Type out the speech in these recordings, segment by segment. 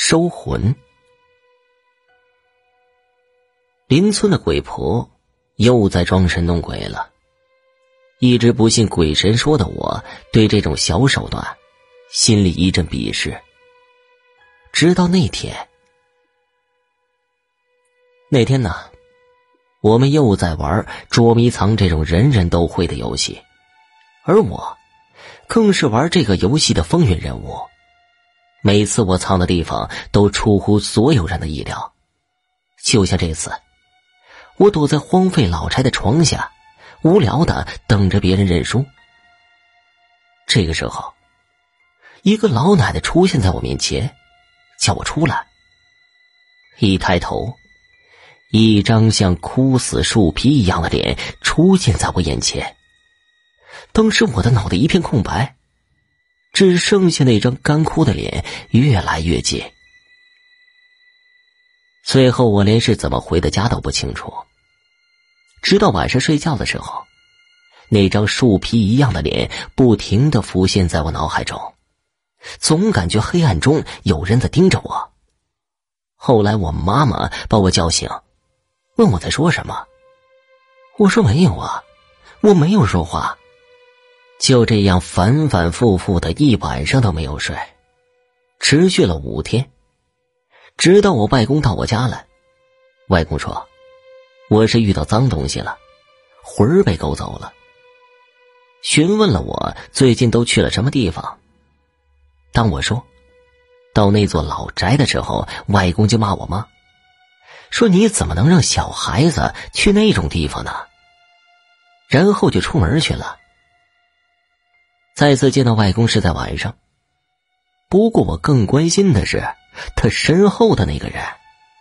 收魂。邻村的鬼婆又在装神弄鬼了。一直不信鬼神说的我，对这种小手段心里一阵鄙视。直到那天，那天呢，我们又在玩捉迷藏这种人人都会的游戏，而我更是玩这个游戏的风云人物。每次我藏的地方都出乎所有人的意料，就像这次，我躲在荒废老宅的床下，无聊的等着别人认输。这个时候，一个老奶奶出现在我面前，叫我出来。一抬头，一张像枯死树皮一样的脸出现在我眼前。当时我的脑袋一片空白。只剩下那张干枯的脸越来越近。最后，我连是怎么回的家都不清楚。直到晚上睡觉的时候，那张树皮一样的脸不停的浮现在我脑海中，总感觉黑暗中有人在盯着我。后来，我妈妈把我叫醒，问我在说什么。我说没有啊，我没有说话。就这样反反复复的一晚上都没有睡，持续了五天，直到我外公到我家来。外公说：“我是遇到脏东西了，魂儿被勾走了。”询问了我最近都去了什么地方。当我说到那座老宅的时候，外公就骂我妈，说：“你怎么能让小孩子去那种地方呢？”然后就出门去了。再次见到外公是在晚上，不过我更关心的是他身后的那个人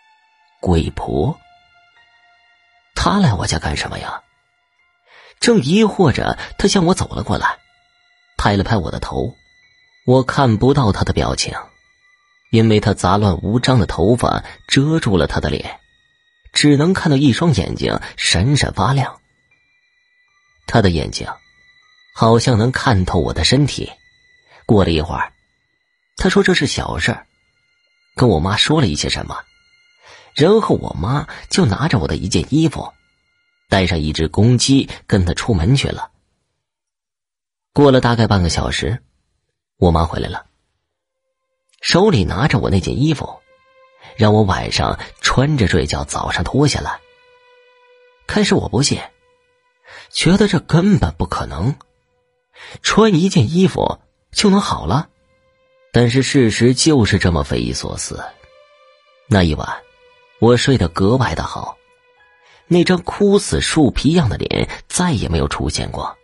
——鬼婆。他来我家干什么呀？正疑惑着，他向我走了过来，拍了拍我的头。我看不到他的表情，因为他杂乱无章的头发遮住了他的脸，只能看到一双眼睛闪闪发亮。他的眼睛。好像能看透我的身体。过了一会儿，他说：“这是小事儿。”跟我妈说了一些什么，然后我妈就拿着我的一件衣服，带上一只公鸡，跟他出门去了。过了大概半个小时，我妈回来了，手里拿着我那件衣服，让我晚上穿着睡觉，早上脱下来。开始我不信，觉得这根本不可能。穿一件衣服就能好了，但是事实就是这么匪夷所思。那一晚，我睡得格外的好，那张枯死树皮一样的脸再也没有出现过。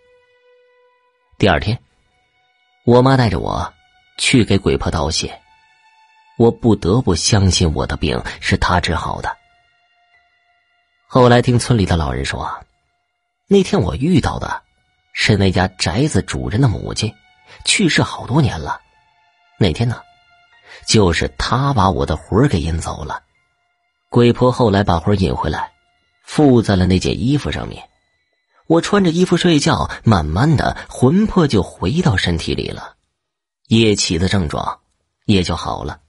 第二天，我妈带着我去给鬼婆道谢，我不得不相信我的病是她治好的。后来听村里的老人说，那天我遇到的。是那家宅子主人的母亲，去世好多年了。那天呢，就是他把我的魂儿给引走了。鬼婆后来把魂引回来，附在了那件衣服上面。我穿着衣服睡觉，慢慢的魂魄就回到身体里了，夜起的症状也就好了。